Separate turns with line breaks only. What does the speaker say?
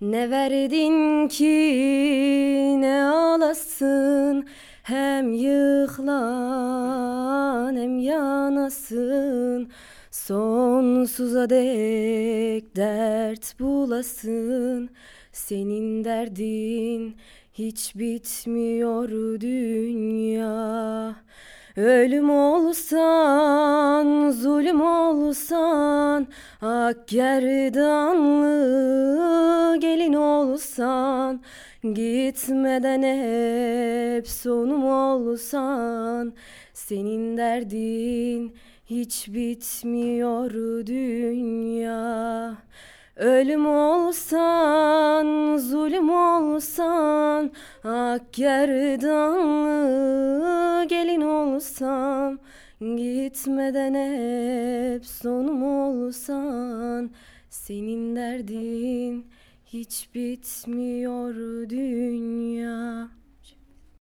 Ne verdin ki ne alasın? Hem yıklan hem yanasın. Sonsuza dek dert bulasın. Senin derdin hiç bitmiyor dünya. Ölüm olsan, zulüm olsan Ak gerdanlı olsan Gitmeden hep sonum olsan Senin derdin hiç bitmiyor dünya. Ölüm olsan, zulüm olsan Ak gerdanlı gelin olsam Gitmeden hep sonum olsan Senin derdin hiç bitmiyor dünya